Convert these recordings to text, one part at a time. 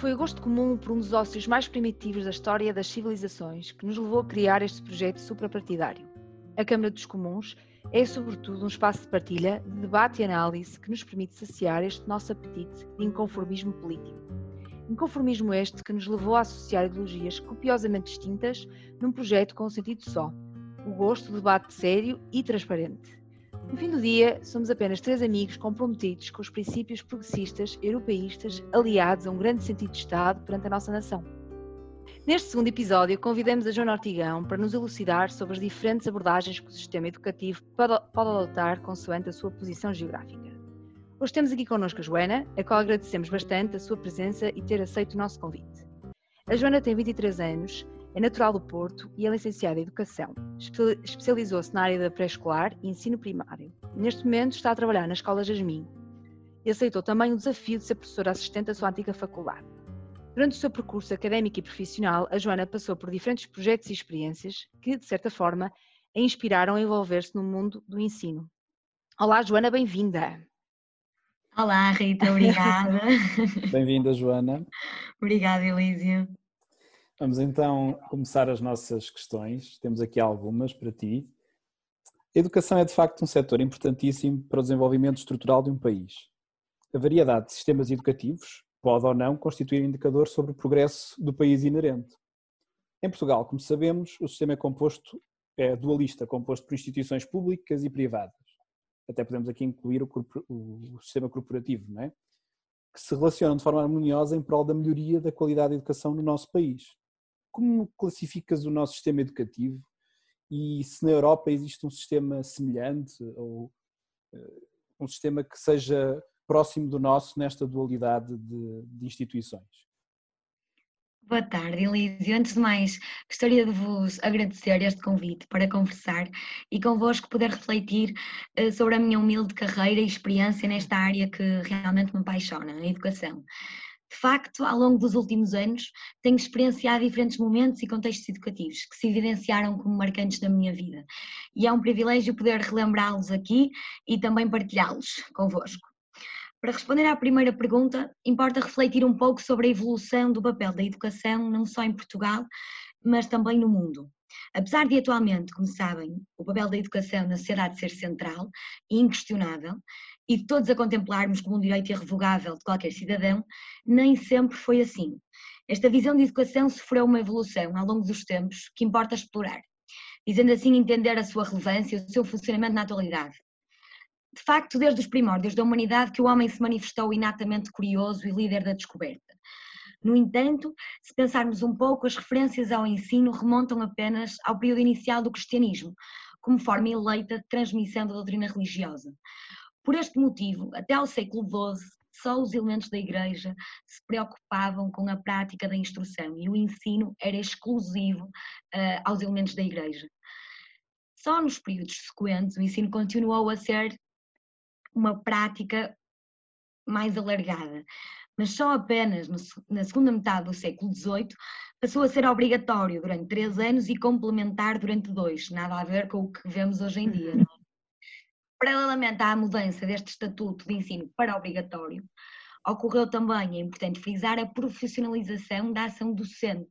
Foi o gosto comum por um dos ócios mais primitivos da história das civilizações que nos levou a criar este projeto suprapartidário. A Câmara dos Comuns é, sobretudo, um espaço de partilha, de debate e análise que nos permite saciar este nosso apetite de inconformismo político. Inconformismo este que nos levou a associar ideologias copiosamente distintas num projeto com um sentido só: o gosto do debate sério e transparente. No fim do dia, somos apenas três amigos comprometidos com os princípios progressistas europeístas aliados a um grande sentido de Estado perante a nossa nação. Neste segundo episódio, convidamos a Joana Ortigão para nos elucidar sobre as diferentes abordagens que o sistema educativo pode, adotar consoante a sua posição geográfica. Hoje temos aqui connosco a Joana, a qual agradecemos bastante a sua presença e ter aceito o nosso convite. A Joana tem 23 anos, é natural do Porto e é licenciada em Educação. Especializou-se na área da pré-escolar e ensino primário. Neste momento está a trabalhar na Escola Jasmim e aceitou também o desafio de ser professora assistente da sua antiga faculdade. Durante o seu percurso académico e profissional, a Joana passou por diferentes projetos e experiências que, de certa forma, a inspiraram a envolver-se no mundo do ensino. Olá, Joana, bem-vinda! Olá, Rita, obrigada. Bem-vinda, Joana. obrigada, Elísia. Vamos então começar as nossas questões. Temos aqui algumas para ti. A educação é de facto um setor importantíssimo para o desenvolvimento estrutural de um país. A variedade de sistemas educativos pode ou não constituir um indicador sobre o progresso do país inerente. Em Portugal, como sabemos, o sistema é composto é dualista, composto por instituições públicas e privadas. Até podemos aqui incluir o, o sistema corporativo, não é? que se relacionam de forma harmoniosa em prol da melhoria da qualidade da educação no nosso país. Como classificas o nosso sistema educativo e se na Europa existe um sistema semelhante ou uh, um sistema que seja próximo do nosso nesta dualidade de, de instituições? Boa tarde, Elísio. Antes de mais, gostaria de vos agradecer este convite para conversar e convosco poder refletir uh, sobre a minha humilde carreira e experiência nesta área que realmente me apaixona, a educação. De facto, ao longo dos últimos anos, tenho experienciado diferentes momentos e contextos educativos que se evidenciaram como marcantes na minha vida. E é um privilégio poder relembrá-los aqui e também partilhá-los convosco. Para responder à primeira pergunta, importa refletir um pouco sobre a evolução do papel da educação, não só em Portugal, mas também no mundo. Apesar de atualmente, como sabem, o papel da educação na sociedade ser central e inquestionável, e todos a contemplarmos como um direito irrevogável de qualquer cidadão, nem sempre foi assim. Esta visão de educação sofreu uma evolução ao longo dos tempos que importa explorar, dizendo assim entender a sua relevância e o seu funcionamento na atualidade. De facto, desde os primórdios da humanidade que o homem se manifestou inatamente curioso e líder da descoberta. No entanto, se pensarmos um pouco, as referências ao ensino remontam apenas ao período inicial do cristianismo, como forma eleita de transmissão da doutrina religiosa. Por este motivo, até ao século XII, só os elementos da Igreja se preocupavam com a prática da instrução e o ensino era exclusivo uh, aos elementos da Igreja. Só nos períodos sequentes o ensino continuou a ser uma prática mais alargada, mas só apenas na segunda metade do século XVIII passou a ser obrigatório durante três anos e complementar durante dois, nada a ver com o que vemos hoje em dia. Não é? Paralelamente à mudança deste estatuto de ensino para obrigatório, ocorreu também, é importante frisar, a profissionalização da ação docente,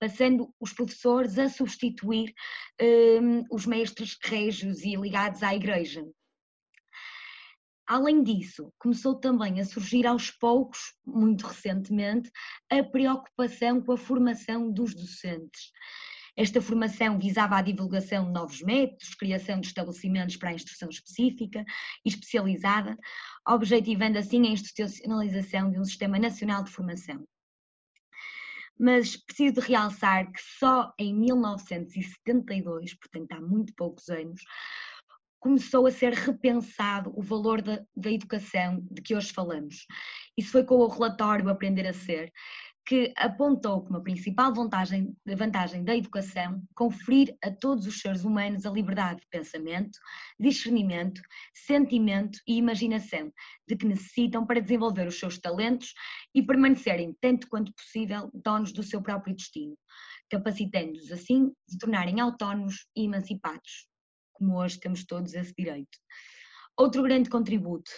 passando os professores a substituir um, os mestres régios e ligados à igreja. Além disso, começou também a surgir aos poucos, muito recentemente, a preocupação com a formação dos docentes. Esta formação visava a divulgação de novos métodos, criação de estabelecimentos para a instrução específica e especializada, objetivando assim a institucionalização de um sistema nacional de formação. Mas preciso de realçar que só em 1972, portanto há muito poucos anos, começou a ser repensado o valor da, da, educação de que hoje falamos. Isso foi com o relatório Aprender a Ser, que apontou como a principal vantagem, vantagem da educação conferir a todos os seres humanos a liberdade de pensamento, discernimento, sentimento e imaginação de que necessitam para desenvolver os seus talentos e permanecerem, tanto quanto possível, donos do seu próprio destino, capacitando-os assim de tornarem autónomos e emancipados, como hoje temos todos esse direito. Outro grande contributo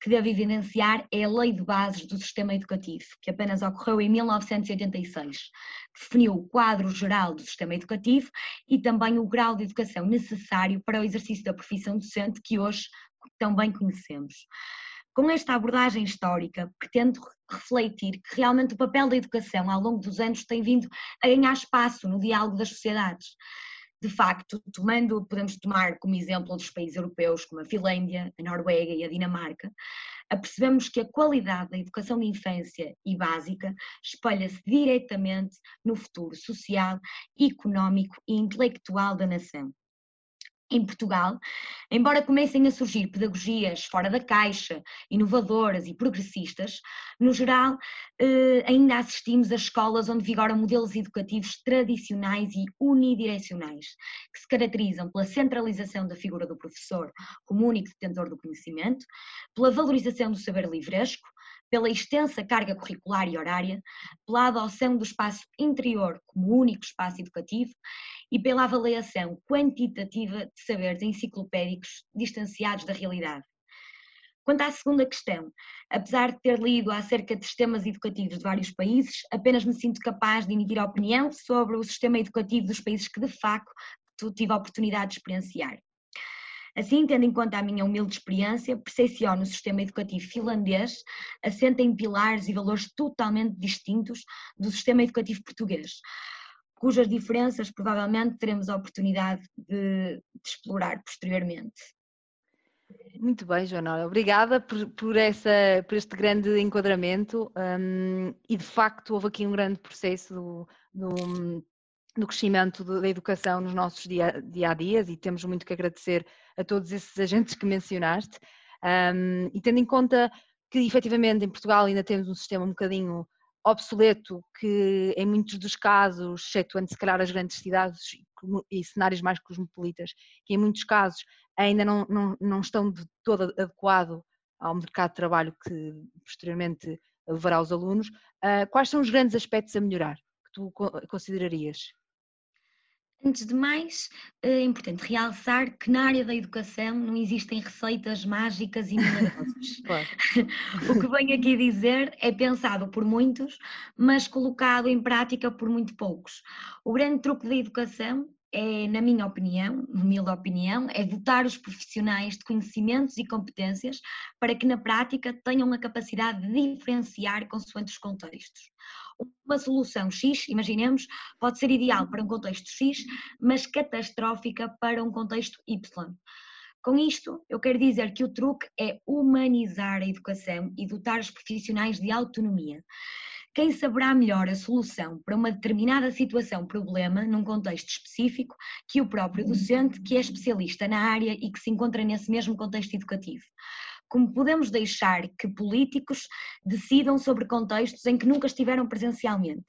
que devo evidenciar é a Lei de Bases do Sistema Educativo, que apenas ocorreu em 1986, que definiu o quadro geral do sistema educativo e também o grau de educação necessário para o exercício da profissão docente que hoje tão bem conhecemos. Com esta abordagem histórica, pretendo refletir que realmente o papel da educação ao longo dos anos tem vindo a ganhar espaço no diálogo das sociedades de facto, tomando, podemos tomar como exemplo outros países europeus, como a Finlândia, a Noruega e a Dinamarca, apercebemos que a qualidade da educação de infância e básica espelha-se diretamente no futuro social, económico e intelectual da nação em Portugal, embora comecem a surgir pedagogias fora da caixa, inovadoras e progressistas, no geral eh, ainda assistimos a escolas onde vigoram modelos educativos tradicionais e unidirecionais, que se caracterizam pela centralização da figura do professor como único detentor do conhecimento, pela valorização do saber livresco, pela extensa carga curricular e horária, pela adoção do espaço interior como único espaço educativo e pela avaliação quantitativa de saberes enciclopédicos distanciados da realidade. Quanto à segunda questão, apesar de ter lido acerca de sistemas educativos de vários países, apenas me sinto capaz de emitir opinião sobre o sistema educativo dos países que de facto tive a oportunidade de experienciar. Assim, tendo em conta a minha humilde experiência, percepciono o sistema educativo finlandês assenta em pilares e valores totalmente distintos do sistema educativo português, cujas diferenças provavelmente teremos a oportunidade de, de explorar posteriormente. Muito bem, Joana, obrigada por, por, essa, por este grande enquadramento um, e de facto houve aqui um grande processo do, do, do crescimento da educação nos nossos dia, dia a dias e temos muito que agradecer a todos esses agentes que mencionaste. Um, e tendo em conta que efetivamente em Portugal ainda temos um sistema um bocadinho obsoleto, que em muitos dos casos, excetuando se calhar as grandes cidades e cenários mais cosmopolitas, que em muitos casos ainda não, não, não estão de todo adequado ao mercado de trabalho que posteriormente levará os alunos, uh, quais são os grandes aspectos a melhorar que tu considerarias? Antes de mais, é importante realçar que na área da educação não existem receitas mágicas e milagrosas. o que venho aqui dizer é pensado por muitos, mas colocado em prática por muito poucos. O grande truque da educação é, na minha opinião, humilde opinião, é dotar os profissionais de conhecimentos e competências para que na prática tenham a capacidade de diferenciar consoante os contextos. Uma solução X, imaginemos, pode ser ideal para um contexto X, mas catastrófica para um contexto Y. Com isto, eu quero dizer que o truque é humanizar a educação e dotar os profissionais de autonomia quem saberá melhor a solução para uma determinada situação, problema, num contexto específico, que o próprio docente, que é especialista na área e que se encontra nesse mesmo contexto educativo. Como podemos deixar que políticos decidam sobre contextos em que nunca estiveram presencialmente?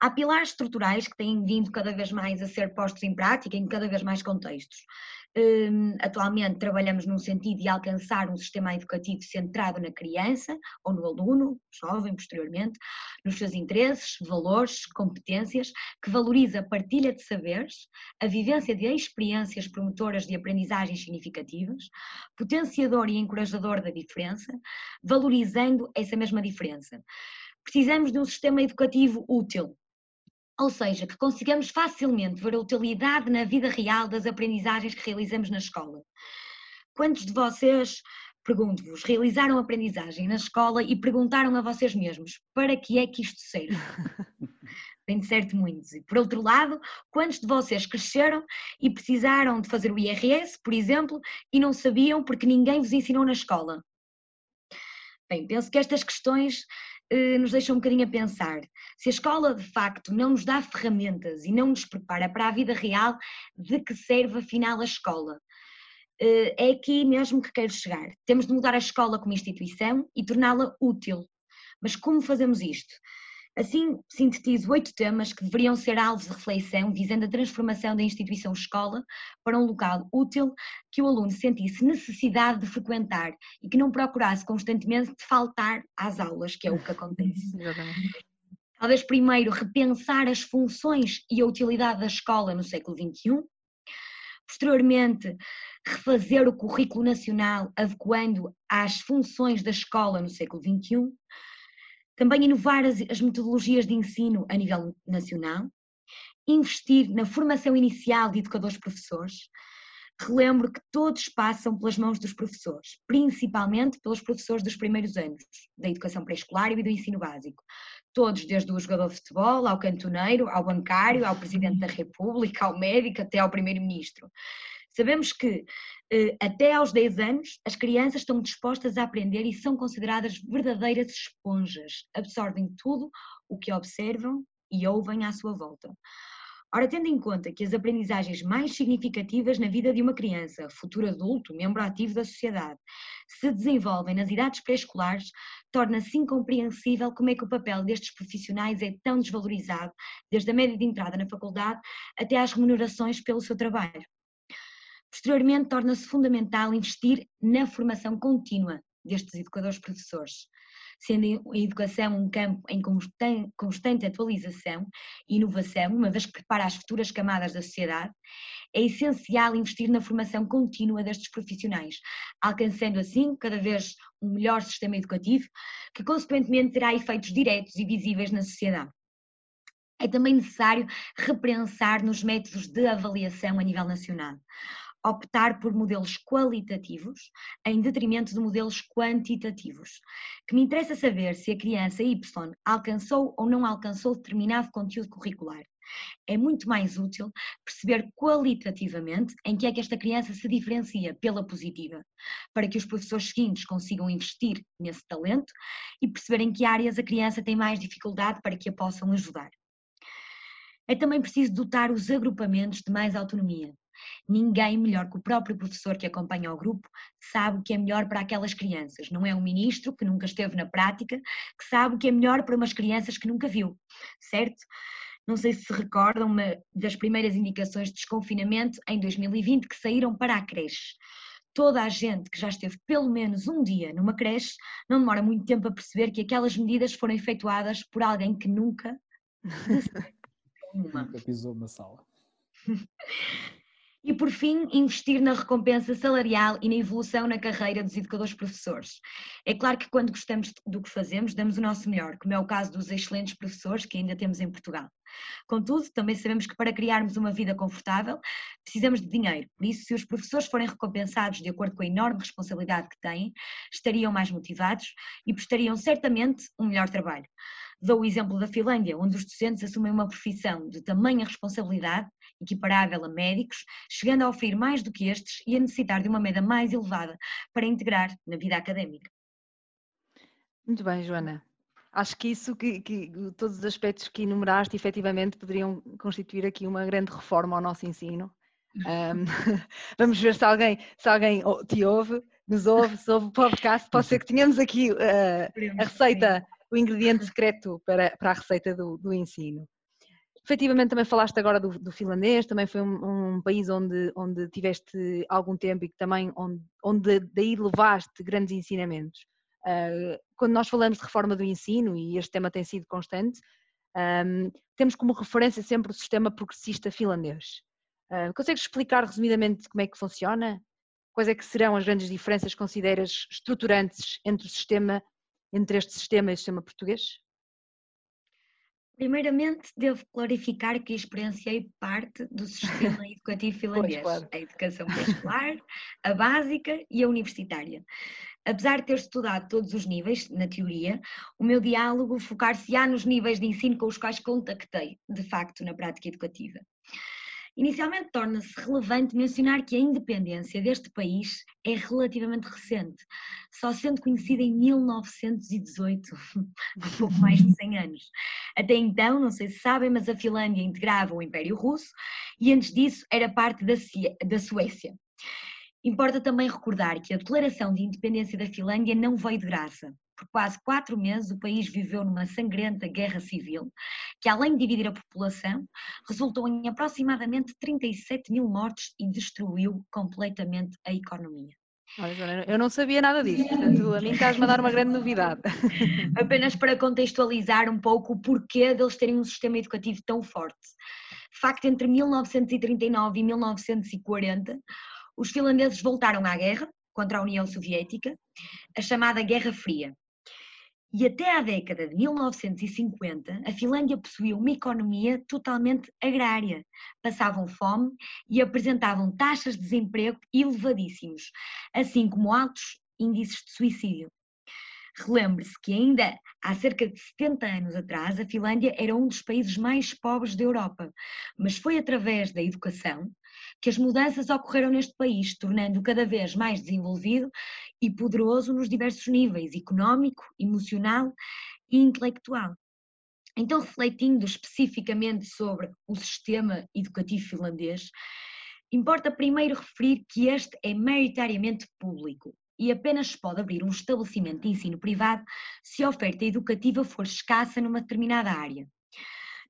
Há pilares estruturais que têm vindo cada vez mais a ser postos em prática em cada vez mais contextos. Hum, atualmente trabalhamos num sentido de alcançar um sistema educativo centrado na criança ou no aluno, jovem posteriormente, nos seus interesses, valores, competências, que valoriza a partilha de saberes, a vivência de experiências promotoras de aprendizagens significativas, potenciador e encorajador da diferença, valorizando essa mesma diferença. Precisamos de um sistema educativo útil, ou seja, que consigamos facilmente ver a utilidade na vida real das aprendizagens que realizamos na escola. Quantos de vocês, pergunto-vos, realizaram aprendizagem na escola e perguntaram a vocês mesmos para que é que isto serve? Bem de certo muitos. E por outro lado, quantos de vocês cresceram e precisaram de fazer o IRS, por exemplo, e não sabiam porque ninguém vos ensinou na escola? Bem, penso que estas questões nos deixa um bocadinho a pensar. Se a escola de facto não nos dá ferramentas e não nos prepara para a vida real, de que serve afinal a escola? Eh, é aqui mesmo que quero chegar. Temos de mudar a escola como instituição e torná-la útil. Mas como fazemos isto? Assim, sintetizo oito temas que deveriam ser alvos de reflexão visando a transformação da instituição escola para um local útil que o aluno sentisse necessidade de frequentar e que não procurasse constantemente de faltar às aulas, que é o que acontece. Talvez primeiro repensar as funções e a utilidade da escola no século XXI, Posteriormente, refazer o currículo nacional adequando às funções da escola no século XXI. Também inovar as, as metodologias de ensino a nível nacional. Investir na formação inicial de educadores-professores, relembro que todos passam pelas mãos dos professores, principalmente pelos professores dos primeiros anos, da educação pré-escolar e do ensino básico. Todos, desde o jogador de futebol, ao cantoneiro, ao bancário, ao presidente da República, ao médico, até ao primeiro-ministro. Sabemos que até aos 10 anos as crianças estão dispostas a aprender e são consideradas verdadeiras esponjas, absorvem tudo o que observam e ouvem à sua volta. Ora, tendo em conta que as aprendizagens mais significativas na vida de uma criança, futuro adulto, membro ativo da sociedade, se desenvolvem nas idades pré-escolares, torna-se incompreensível como é que o papel destes profissionais é tão desvalorizado, desde a média de entrada na faculdade até às remunerações pelo seu trabalho. Posteriormente, torna-se fundamental investir na formação contínua destes educadores-professores sendo a educação um campo em constante atualização e inovação, uma vez que prepara as futuras camadas da sociedade, é essencial investir na formação contínua destes profissionais, alcançando assim cada vez um melhor sistema educativo, que consequentemente terá efeitos diretos e visíveis na sociedade. É também necessário repensar nos métodos de avaliação a nível nacional optar por modelos qualitativos em detrimento de modelos quantitativos. Que me interessa saber se a criança Y alcançou ou não alcançou determinado conteúdo curricular. É muito mais útil perceber qualitativamente em que é que esta criança se diferencia pela positiva, para que os professores seguintes consigam investir nesse talento e perceber em que áreas a criança tem mais dificuldade para que a possam ajudar. É também preciso dotar os agrupamentos de mais autonomia, Ninguém melhor que o próprio professor que acompanha o grupo sabe o que é melhor para aquelas crianças. Não é um ministro que nunca esteve na prática que sabe o que é melhor para umas crianças que nunca viu, certo? Não sei se se recordam das primeiras indicações de desconfinamento em 2020 que saíram para a creche. Toda a gente que já esteve pelo menos um dia numa creche não demora muito tempo a perceber que aquelas medidas foram efetuadas por alguém que nunca nunca pisou uma sala. E por fim, investir na recompensa salarial e na evolução na carreira dos educadores professores. É claro que quando gostamos do que fazemos, damos o nosso melhor, como é o caso dos excelentes professores que ainda temos em Portugal. Contudo, também sabemos que para criarmos uma vida confortável, precisamos de dinheiro. Por isso, se os professores forem recompensados de acordo com a enorme responsabilidade que têm, estariam mais motivados e prestariam certamente um melhor trabalho. Dou o exemplo da Finlândia, onde os docentes assumem uma profissão de tamanha responsabilidade, equiparável a médicos, chegando a oferir mais do que estes e a necessitar de uma média mais elevada para integrar na vida académica. Muito bem, Joana. Acho que isso, que, que, todos os aspectos que enumeraste, efetivamente poderiam constituir aqui uma grande reforma ao nosso ensino. Um, vamos ver se alguém, se alguém te ouve, nos ouve, se ouve o podcast. Pode ser que tenhamos aqui uh, a receita o ingrediente secreto para, para a receita do, do ensino. Efetivamente, também falaste agora do, do finlandês, também foi um, um, país onde, onde tiveste algum tempo e que também onde, onde daí levaste grandes ensinamentos. Uh, quando nós falamos de reforma do ensino, e este tema tem sido constante, um, temos como referência sempre o sistema progressista finlandês. Uh, consegues explicar resumidamente como é que funciona? Quais é que serão as grandes diferenças consideras estruturantes entre o sistema entre este sistema e o sistema português? Primeiramente, devo clarificar que experienciei parte do sistema educativo finlandês, pois, claro. a educação pré-escolar, a básica e a universitária. Apesar de ter estudado todos os níveis, na teoria, o meu diálogo focar-se-á nos níveis de ensino com os quais contactei, de facto, na prática educativa. Inicialmente, torna-se relevante mencionar que a independência deste país é relativamente recente, só sendo conhecida em 1918, há pouco mais de 100 anos. Até então, não sei se sabem, mas a Finlândia integrava o Império Russo e antes disso era parte da, da Suécia. Importa também recordar que a declaração de independência da Finlândia não veio de graça. Por quase quatro meses, o país viveu numa sangrenta guerra civil, que além de dividir a população, resultou em aproximadamente 37 mil mortes e destruiu completamente a economia. Olha, eu não sabia nada disso, portanto, a mim estás-me a dar uma grande novidade. Apenas para contextualizar um pouco o porquê deles terem um sistema educativo tão forte. De facto, entre 1939 e 1940, os finlandeses voltaram à guerra contra a União Soviética, a chamada Guerra Fria. E até à década de 1950, a Finlândia possuía uma economia totalmente agrária. Passavam fome e apresentavam taxas de desemprego elevadíssimos, assim como altos índices de suicídio. Relembre-se que ainda há cerca de 70 anos atrás a Finlândia era um dos países mais pobres da Europa, mas foi através da educação que as mudanças ocorreram neste país, tornando-o cada vez mais desenvolvido e poderoso nos diversos níveis económico, emocional e intelectual. Então, refletindo especificamente sobre o sistema educativo finlandês, importa primeiro referir que este é maioritariamente público, e apenas pode abrir um estabelecimento de ensino privado se a oferta educativa for escassa numa determinada área.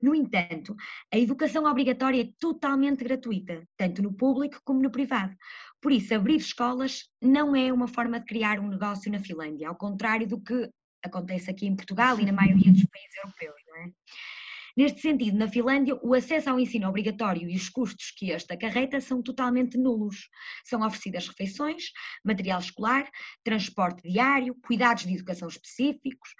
No entanto, a educação obrigatória é totalmente gratuita, tanto no público como no privado. Por isso, abrir escolas não é uma forma de criar um negócio na Finlândia, ao contrário do que acontece aqui em Portugal e na maioria dos países europeus, não é? Neste sentido, na Finlândia, o acesso ao ensino obrigatório e os custos que este acarreta são totalmente nulos. São oferecidas refeições, material escolar, transporte diário, cuidados de educação específicos,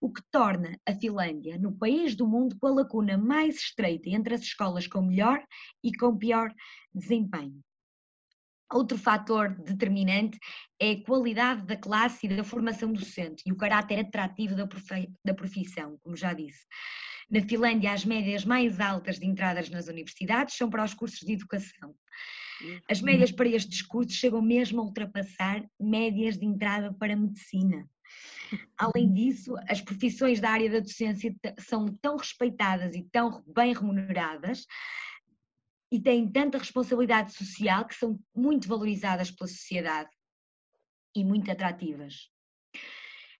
o que torna a Finlândia no país do mundo com a lacuna mais estreita entre as escolas com melhor e com pior desempenho. Outro fator determinante é a qualidade da classe e da formação docente e o caráter atrativo da profissão, como já disse. Na Finlândia, as médias mais altas de entradas nas universidades são para os cursos de educação. As uhum. médias para estes cursos chegam mesmo a ultrapassar médias de entrada para a medicina. Além disso, as profissões da área da docência são tão respeitadas e tão bem remuneradas e têm tanta responsabilidade social que são muito valorizadas pela sociedade e muito atrativas.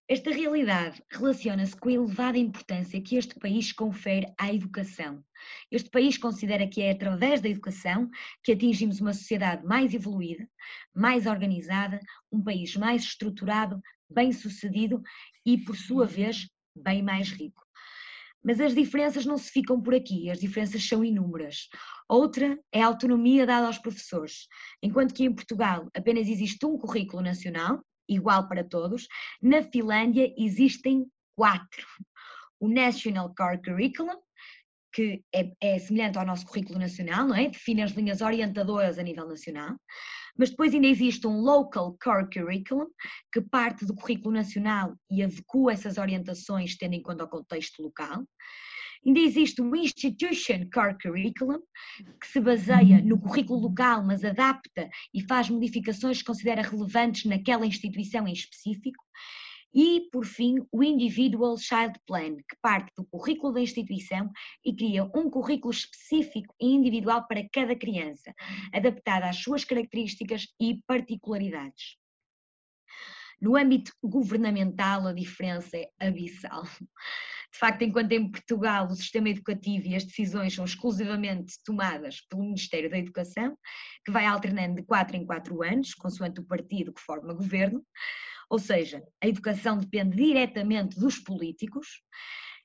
Esta realidade relaciona-se com a elevada importância que este país confere à educação. Este país considera que é através da educação que atingimos uma sociedade mais evoluída, mais organizada, um país mais estruturado, bem-sucedido e, por sua vez, bem mais rico. Mas as diferenças não se ficam por aqui, as diferenças são inúmeras. Outra é a autonomia dada aos professores. Enquanto que em Portugal apenas existe um currículo nacional, igual para todos. Na Finlândia existem quatro. O National Core Curriculum, que é, é, semelhante ao nosso currículo nacional, não é? Define as linhas orientadoras a nível nacional. Mas depois ainda existe um Local Core Curriculum, que parte do currículo nacional e adequa essas orientações tendo em conta o contexto local. Ainda existe o Institution Core Curriculum, que se baseia no currículo local, mas adapta e faz modificações que considera relevantes naquela instituição em específico. E, por fim, o Individual Child Plan, que parte do currículo da instituição e cria um currículo específico e individual para cada criança, adaptado às suas características e particularidades. No âmbito governamental, a diferença é abissal. De facto, enquanto em Portugal o sistema educativo e as decisões são exclusivamente tomadas pelo Ministério da Educação, que vai alternando de 4 em 4 anos, consoante o partido que forma governo, ou seja, a educação depende diretamente dos políticos.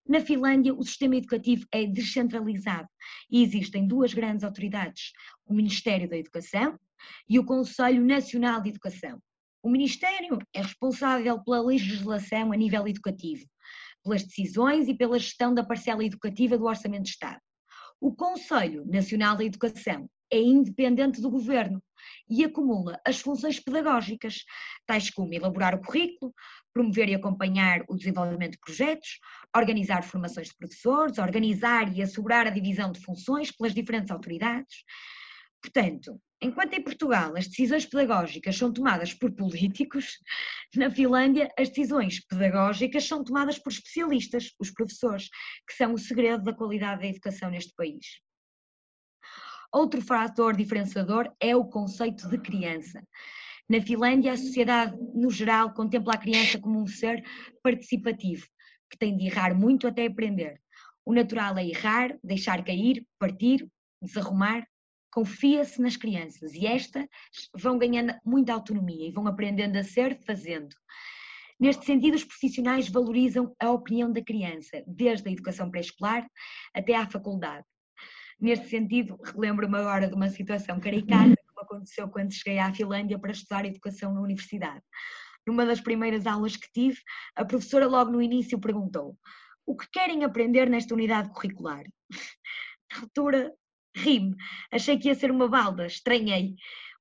Na Finlândia, o sistema educativo é descentralizado e existem duas grandes autoridades: o Ministério da Educação e o Conselho Nacional de Educação. O Ministério é responsável pela legislação a nível educativo, pelas decisões e pela gestão da parcela educativa do Orçamento de Estado. O Conselho Nacional da Educação é independente do governo e acumula as funções pedagógicas, tais como elaborar o currículo, promover e acompanhar o desenvolvimento de projetos, organizar formações de professores, organizar e assegurar a divisão de funções pelas diferentes autoridades. Portanto, Enquanto em Portugal as decisões pedagógicas são tomadas por políticos, na Finlândia as decisões pedagógicas são tomadas por especialistas, os professores, que são o segredo da qualidade da educação neste país. Outro fator diferenciador é o conceito de criança. Na Finlândia, a sociedade, no geral, contempla a criança como um ser participativo, que tem de errar muito até aprender. O natural é errar, deixar cair, partir, desarrumar, confia-se nas crianças e estas vão ganhando muita autonomia e vão aprendendo a ser fazendo. Neste sentido, os profissionais valorizam a opinião da criança, desde a educação pré-escolar até à faculdade. Neste sentido, relembro-me agora de uma situação caricata que me aconteceu quando cheguei à Finlândia para estudar educação na universidade. Numa das primeiras aulas que tive, a professora logo no início perguntou: O que querem aprender nesta unidade curricular? Na altura, ri-me, achei que ia ser uma balda, estranhei,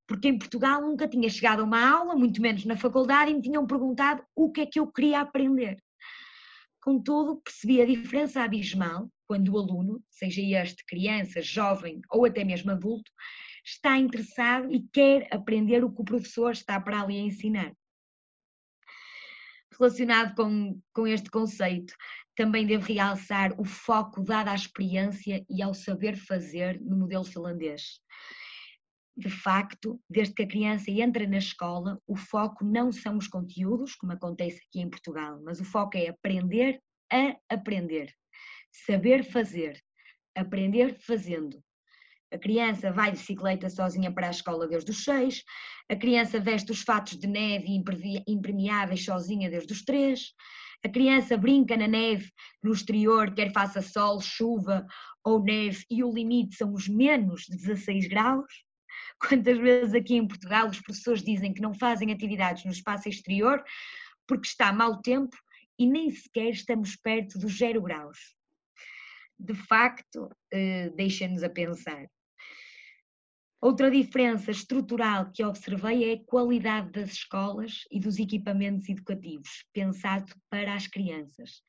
porque em Portugal nunca tinha chegado a uma aula, muito menos na faculdade, e me tinham perguntado o que é que eu queria aprender. Contudo, percebi a diferença abismal quando o aluno, seja este criança, jovem ou até mesmo adulto, está interessado e quer aprender o que o professor está para ali a ensinar. Relacionado com, com este conceito, também devo realçar o foco dado à experiência e ao saber fazer no modelo finlandês. De facto, desde que a criança entra na escola, o foco não são os conteúdos, como acontece aqui em Portugal, mas o foco é aprender a aprender saber fazer, aprender fazendo. A criança vai de bicicleta sozinha para a escola desde os seis, a criança veste os fatos de neve impermeáveis sozinha desde os três, a criança brinca na neve no exterior, quer faça sol, chuva ou neve, e o limite são os menos de 16 graus. Quantas vezes aqui em Portugal os professores dizem que não fazem atividades no espaço exterior porque está mau tempo e nem sequer estamos perto dos zero graus de facto eh, deixa-nos a pensar. Outra diferença estrutural que observei é a qualidade das escolas e dos equipamentos educativos, pensado para as crianças.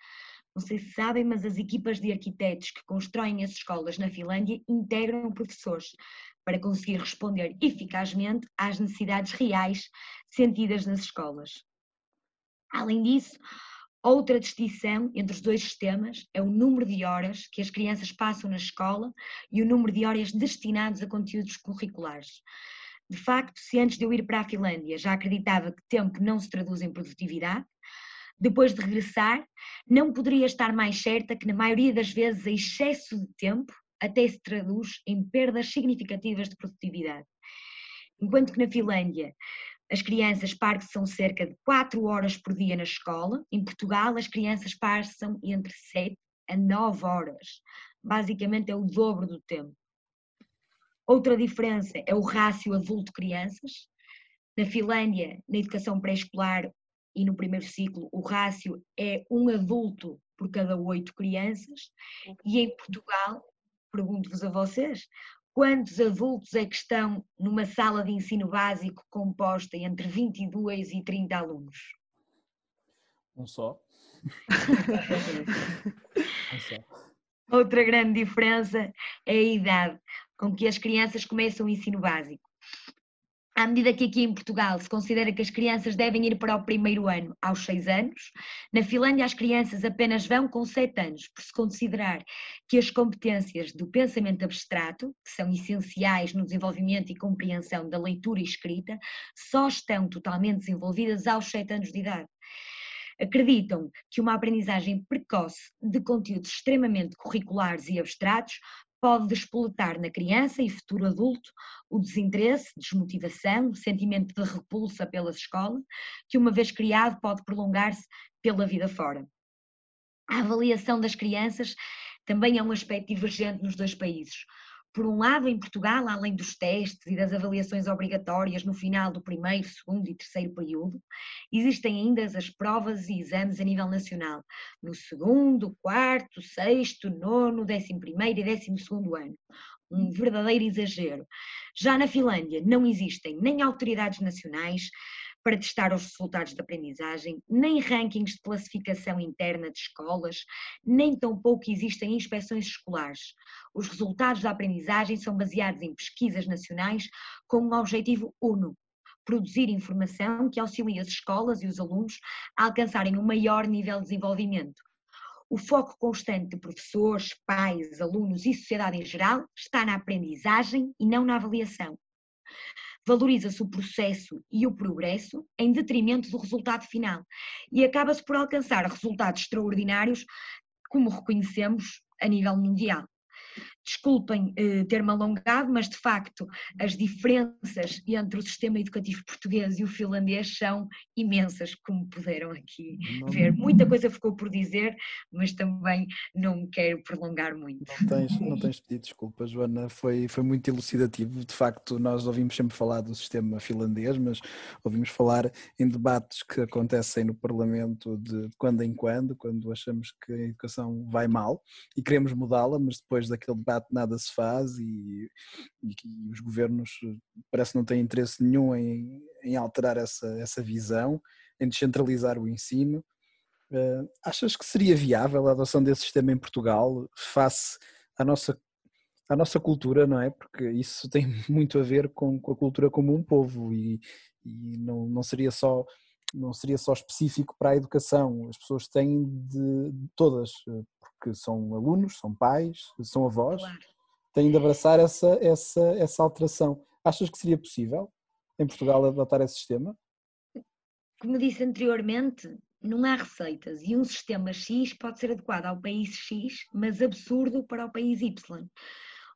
Não sei se sabem, mas as equipas de arquitetos que constroem as escolas na Finlândia integram professores para conseguir responder eficazmente às necessidades reais sentidas nas escolas. Além disso, Outra distinção entre os dois sistemas é o número de horas que as crianças passam na escola e o número de horas destinados a conteúdos curriculares. De facto, se antes de eu ir para a Finlândia já acreditava que tempo não se traduz em produtividade, depois de regressar, não poderia estar mais certa que na maioria das vezes o excesso de tempo até se traduz em perdas significativas de produtividade. Enquanto que na Finlândia as crianças passam cerca de 4 horas por dia na escola. Em Portugal, as crianças passam entre 7 a 9 horas. Basicamente é o dobro do tempo. Outra diferença é o rácio adulto-crianças. Na Finlândia, na educação pré-escolar e no primeiro ciclo, o rácio é um adulto por cada oito crianças. E em Portugal, pergunto-vos a vocês, Quantos adultos é que estão numa sala de ensino básico composta entre 22 e 30 alunos? Um só. um só. Outra grande diferença é a idade com que as crianças começam o ensino básico à medida que aqui em Portugal se considera que as crianças devem ir para o primeiro ano aos seis anos, na Finlândia as crianças apenas vão com sete anos, por se considerar que as competências do pensamento abstrato, que são essenciais no desenvolvimento e compreensão da leitura e escrita, só estão totalmente desenvolvidas aos sete anos de idade. Acreditam que uma aprendizagem precoce de conteúdos extremamente curriculares e abstratos pode despoletar na criança e futuro adulto o desinteresse, desmotivação, sentimento de repulsa pelas escolas, que uma vez criado pode prolongar-se pela vida fora. A avaliação das crianças também é um aspecto divergente nos dois países. Por um lado, em Portugal, além dos testes e das avaliações obrigatórias no final do primeiro, segundo e terceiro período, existem ainda as provas e exames a nível nacional, no segundo, quarto, sexto, nono, décimo primeiro e décimo segundo ano. Um verdadeiro exagero. Já na Finlândia não existem nem autoridades nacionais, para testar os resultados da aprendizagem, nem rankings de classificação interna de escolas, nem tampouco existem inspeções escolares. Os resultados da aprendizagem são baseados em pesquisas nacionais com um objetivo uno, produzir informação que auxilie as escolas e os alunos a alcançarem um maior nível de desenvolvimento. O foco constante de professores, pais, alunos e sociedade em geral está na aprendizagem e não na avaliação valoriza-se o processo e o progresso em detrimento do resultado final e acaba-se por alcançar resultados extraordinários, como reconhecemos a nível mundial. Desculpem eh, ter-me alongado, mas de facto as diferenças entre o sistema educativo português e o finlandês são imensas, como puderam aqui não, ver. Muita coisa ficou por dizer, mas também não quero prolongar muito. Não tens, não tens pedido desculpa, Joana, foi, foi muito elucidativo. De facto, nós ouvimos sempre falar do sistema finlandês, mas ouvimos falar em debates que acontecem no Parlamento de quando em quando, quando achamos que a educação vai mal e queremos mudá-la, mas depois daquele debate nada se faz e, e, e os governos eh, parece não têm interesse nenhum em, em alterar essa, essa visão, em descentralizar o ensino. Uh, achas que seria viável a adoção desse sistema em Portugal face à nossa, à nossa cultura, não é? Porque isso tem muito a ver com, com a cultura como um povo e, e não, não seria só não seria só específico para a educação, as pessoas têm de, todas, eh, porque são alunos, são pais, são avós, claro. têm de abraçar essa, essa, essa alteração. Achas que seria possível em Portugal adotar esse sistema? Como disse anteriormente, não há receitas e um sistema X pode ser adequado ao país X, mas absurdo para o país Y.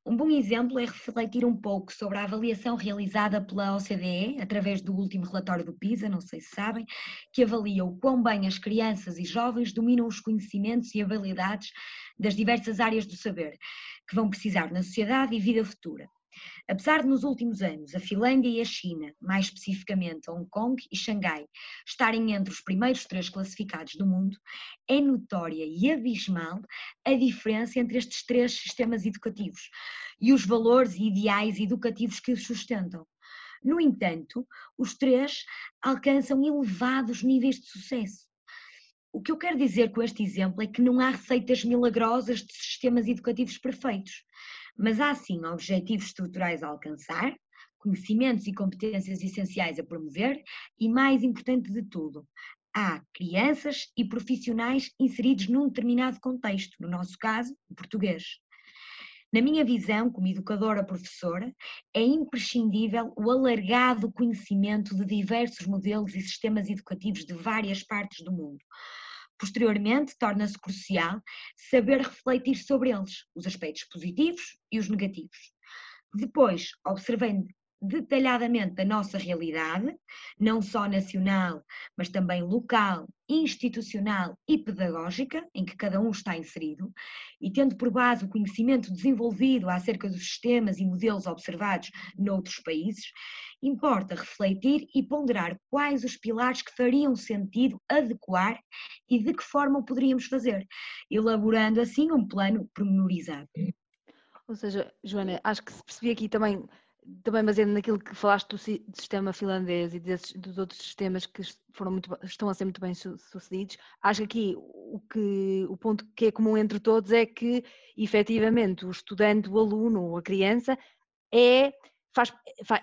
Um bom exemplo é refletir um pouco sobre a avaliação realizada pela OCDE, através do último relatório do PISA, não sei se sabem, que avalia o quão bem as crianças e jovens dominam os conhecimentos e habilidades das diversas áreas do saber, que vão precisar na sociedade e vida futura. Apesar de nos últimos anos a Finlândia e a China, mais especificamente Hong Kong e Xangai, estarem entre os primeiros três classificados do mundo, é notória e abismal a diferença entre estes três sistemas educativos e os valores e ideais educativos que os sustentam. No entanto, os três alcançam elevados níveis de sucesso. O que eu quero dizer com este exemplo é que não há receitas milagrosas de sistemas educativos perfeitos mas há sim objetivos estruturais a alcançar, conhecimentos e competências essenciais a promover e, mais importante de tudo, há crianças e profissionais inseridos num determinado contexto, no nosso caso, o português. Na minha visão, como educadora professora, é imprescindível o alargado conhecimento de diversos modelos e sistemas educativos de várias partes do mundo, Posteriormente, torna-se crucial saber refletir sobre eles, os aspectos positivos e os negativos. Depois, observando detalhadamente a nossa realidade, não só nacional, mas também local, institucional e pedagógica, em que cada um está inserido, e tendo por base o conhecimento desenvolvido acerca dos sistemas e modelos observados noutros países, importa refletir e ponderar quais os pilares que fariam sentido adequar e de que forma o poderíamos fazer, elaborando assim um plano pormenorizado. Ou seja, Joana, acho que se percebi aqui também também baseado naquilo que falaste do sistema finlandês e desses, dos outros sistemas que foram muito, estão a ser muito bem sucedidos, acho que aqui o, que, o ponto que é comum entre todos é que efetivamente o estudante, o aluno, a criança é, faz,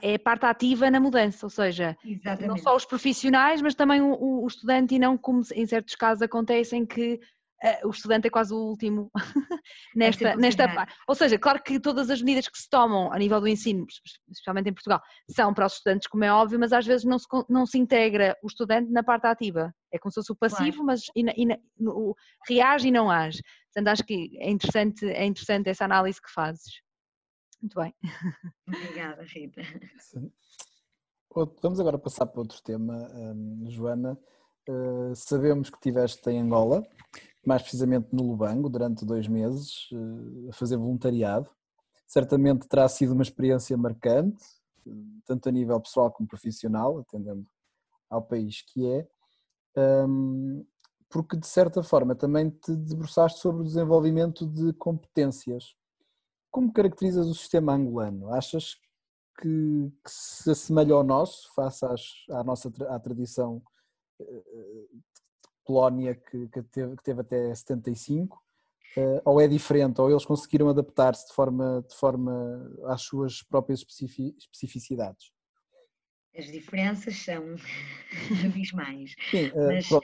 é parte ativa na mudança, ou seja, Exatamente. não só os profissionais, mas também o, o estudante e não como em certos casos acontece em que uh, o estudante é quase o último nesta, nesta parte. Ou seja, claro que todas as medidas que se tomam a nível do ensino, especialmente em Portugal, são para os estudantes, como é óbvio, mas às vezes não se, não se integra o estudante na parte ativa. É como se fosse o passivo, claro. mas e, e, o, reage e não age. Portanto, acho que é interessante, é interessante essa análise que fazes. Muito bem. Obrigada, Rita. Sim. Vamos agora passar para outro tema, um, Joana. Uh, sabemos que estiveste em Angola mais precisamente no Lubango, durante dois meses, eh, a fazer voluntariado. Certamente terá sido uma experiência marcante, tanto a nível pessoal como profissional, atendendo ao país que é, porque de certa forma também te debruçaste sobre o desenvolvimento de competências. Como caracterizas o sistema angolano? Achas que, que se assemelha ao nosso, face às, à nossa à tradição eh, colónia que, que, teve, que teve até 75, uh, eh, ou é diferente, ou eles conseguiram adaptar-se de forma, de forma às suas próprias especificidades? As diferenças são abismais. Sim, uh,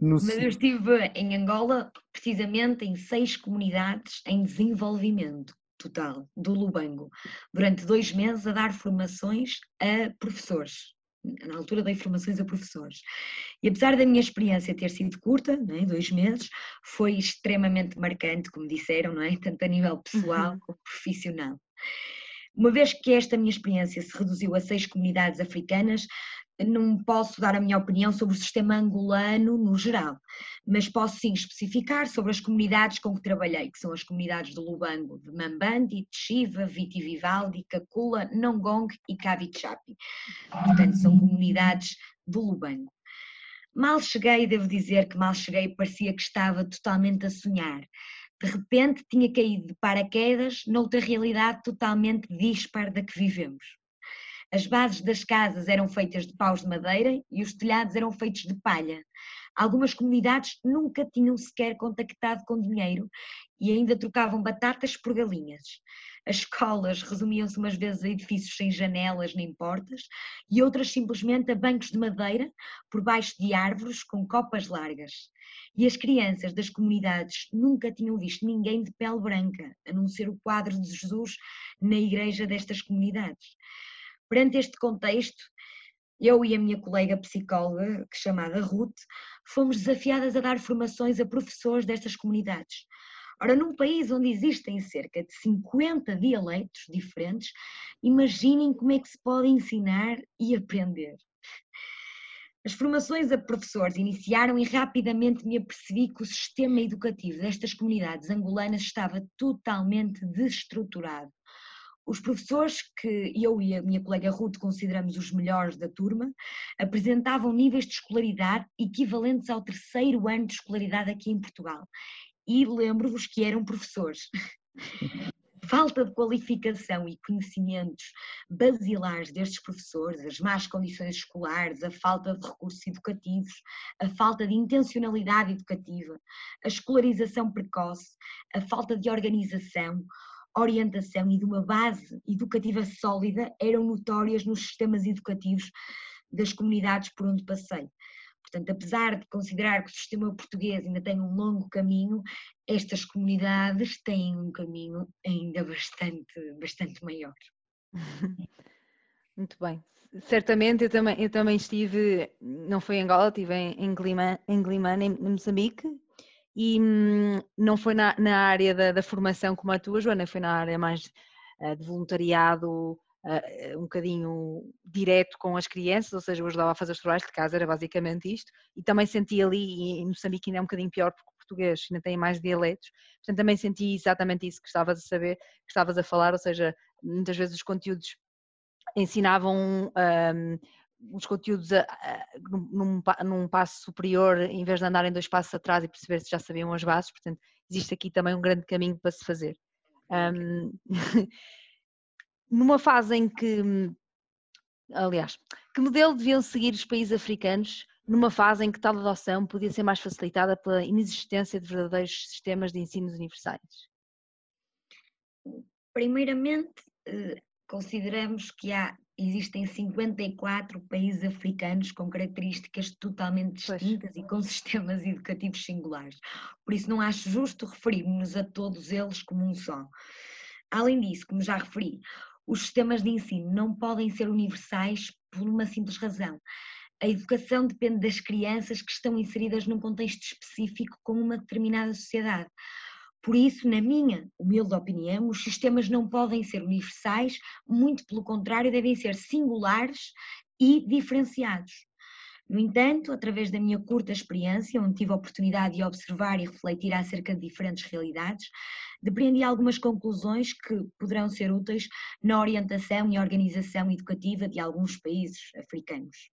mas, mas eu estive em Angola precisamente em seis comunidades em desenvolvimento total do Lubango, durante dois meses a dar formações a professores na altura dei formações a professores. E apesar da minha experiência ter sido curta, é? dois meses, foi extremamente marcante, como disseram, não é? tanto a nível pessoal uhum. como profissional. Uma vez que esta minha experiência se reduziu a seis comunidades africanas, não posso dar a minha opinião sobre o sistema angolano no geral, mas posso sim especificar sobre as comunidades com que trabalhei, que são as comunidades de Lubango, de Mambandi, Chiva, Viti Vivaldi, Kakula, Nongong e Kavichapi. Portanto, são comunidades de Lubango. Mal cheguei, devo dizer que mal cheguei, parecia que estava totalmente a sonhar. De repente tinha caído de paraquedas noutra realidade totalmente dispar da que vivemos. As bases das casas eram feitas de paus de madeira e os telhados eram feitos de palha. Algumas comunidades nunca tinham sequer contactado com dinheiro e ainda trocavam batatas por galinhas. As escolas resumiam-se umas vezes a edifícios sem janelas nem portas e outras simplesmente a bancos de madeira por baixo de árvores com copas largas. E as crianças das comunidades nunca tinham visto ninguém de pele branca, a não ser o quadro de Jesus na igreja destas comunidades. Perante este contexto, eu e a minha colega psicóloga, chamada Ruth, fomos desafiadas a dar formações a professores destas comunidades. Ora, num país onde existem cerca de 50 dialetos diferentes, imaginem como é que se pode ensinar e aprender. As formações a professores iniciaram e rapidamente me apercebi que o sistema educativo destas comunidades angolanas estava totalmente desestruturado. Os professores que eu e a minha colega Ruth consideramos os melhores da turma apresentavam níveis de escolaridade equivalentes ao terceiro ano de escolaridade aqui em Portugal. E lembro-vos que eram professores. falta de qualificação e conhecimentos basilares destes professores, as más condições escolares, a falta de recursos educativos, a falta de intencionalidade educativa, a escolarização precoce, a falta de organização, orientação e de uma base educativa sólida eram notórias nos sistemas educativos das comunidades por onde passei. Portanto, apesar de considerar que o sistema português ainda tem um longo caminho, estas comunidades têm um caminho ainda bastante, bastante maior. Muito bem. Certamente eu também, eu também estive, não foi em Angola, estive em, em Glimane, em, em Moçambique, e hum, não foi na, na área da, da, formação como a tua, Joana, foi na área mais uh, de voluntariado, uh, um bocadinho direto com as crianças, ou seja, eu ajudava a fazer os trabalhos de casa, era basicamente isto, e também senti ali, em Moçambique ainda é um bocadinho pior porque o português ainda tem mais dialetos, portanto também senti exatamente isso que estavas a saber, que estavas a falar, ou seja, muitas vezes os conteúdos ensinavam um, os conteúdos a, a, num, num, passo superior, em vez de andarem dois passos atrás e perceber se já sabiam as bases, portanto, existe aqui também um grande caminho para se fazer. Um, numa fase em que, aliás, que modelo deviam seguir os países africanos numa fase em que tal adoção podia ser mais facilitada pela inexistência de verdadeiros sistemas de ensino universais? Primeiramente, eh, consideramos que há existem 54 países africanos com características totalmente distintas pois. e com sistemas educativos singulares. Por isso, não acho justo referirmos a todos eles como um só. Além disso, como já referi, os sistemas de ensino não podem ser universais por uma simples razão. A educação depende das crianças que estão inseridas num contexto específico com uma determinada sociedade. Por isso, na minha humilde opinião, os sistemas não podem ser universais, muito pelo contrário, devem ser singulares e diferenciados. No entanto, através da minha curta experiência, onde tive a oportunidade de observar e refletir acerca de diferentes realidades, depreendi algumas conclusões que poderão ser úteis na orientação e organização educativa de alguns países africanos.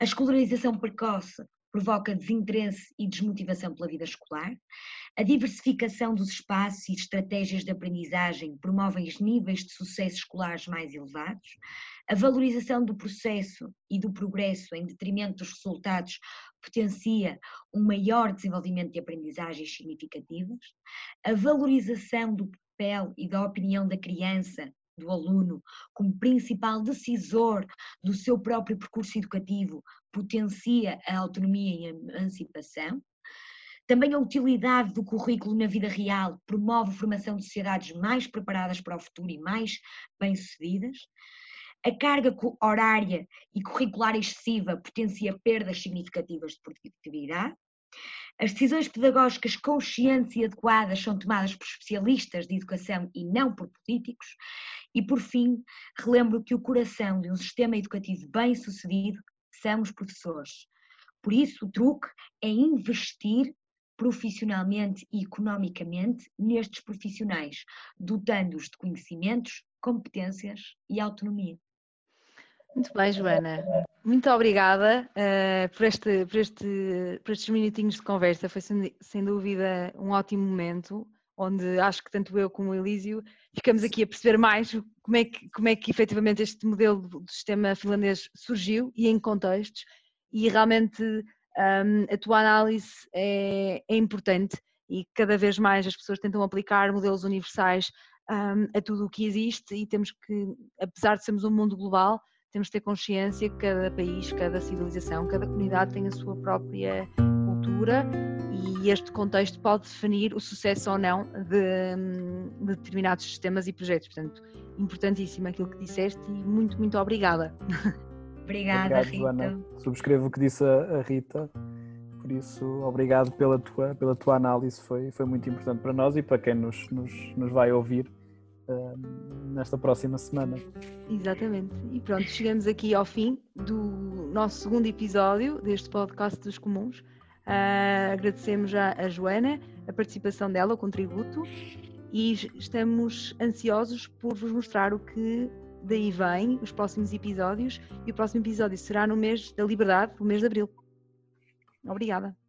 A escolarização precoce provoca desinteresse e desmotivação pela vida escolar. A diversificação dos espaços e estratégias de aprendizagem promovem os níveis de sucesso escolares mais elevados. A valorização do processo e do progresso em detrimento dos resultados potencia um maior desenvolvimento de aprendizagens significativas. A valorização do papel e da opinião da criança do aluno como principal decisor do seu próprio percurso educativo potencia a autonomia e a emancipação. Também a utilidade do currículo na vida real promove a formação de sociedades mais preparadas para o futuro e mais bem-sucedidas. A carga horária e curricular excessiva potencia perdas significativas de produtividade. As decisões pedagógicas conscientes e adequadas são tomadas por especialistas de educação e não por políticos. E, por fim, relembro que o coração de um sistema educativo bem-sucedido são os professores. Por isso, o truque é investir profissionalmente e economicamente nestes profissionais, dotando-os de conhecimentos, competências e autonomia. Muito bem, Joana. Muito obrigada uh, por, este, por, este, por estes minutinhos de conversa. Foi sem, sem, dúvida um ótimo momento, onde acho que tanto eu como o Elísio ficamos aqui a perceber mais como é que, como é que efetivamente este modelo do sistema finlandês surgiu e em contextos. E realmente um, a tua análise é, é, importante e cada vez mais as pessoas tentam aplicar modelos universais um, a tudo o que existe e temos que, apesar de sermos um mundo global, temos de ter consciência que cada país, cada civilização, cada comunidade tem a sua própria cultura e este contexto pode definir o sucesso ou não de, de determinados sistemas e projetos. Portanto, importantíssimo aquilo que disseste e muito, muito obrigada. Obrigada, obrigado, Rita. Joana. Subscrevo o que disse a Rita, por isso, obrigado pela tua, pela tua análise, foi, foi muito importante para nós e para quem nos, nos, nos vai ouvir nesta próxima semana. Exatamente. E pronto, chegamos aqui ao fim do nosso segundo episódio deste podcast dos comuns. Uh, agradecemos já a Joana, a participação dela, o contributo, e estamos ansiosos por vos mostrar o que daí vem os próximos episódios e o próximo episódio será no mês da Liberdade, o mês de Abril. Obrigada.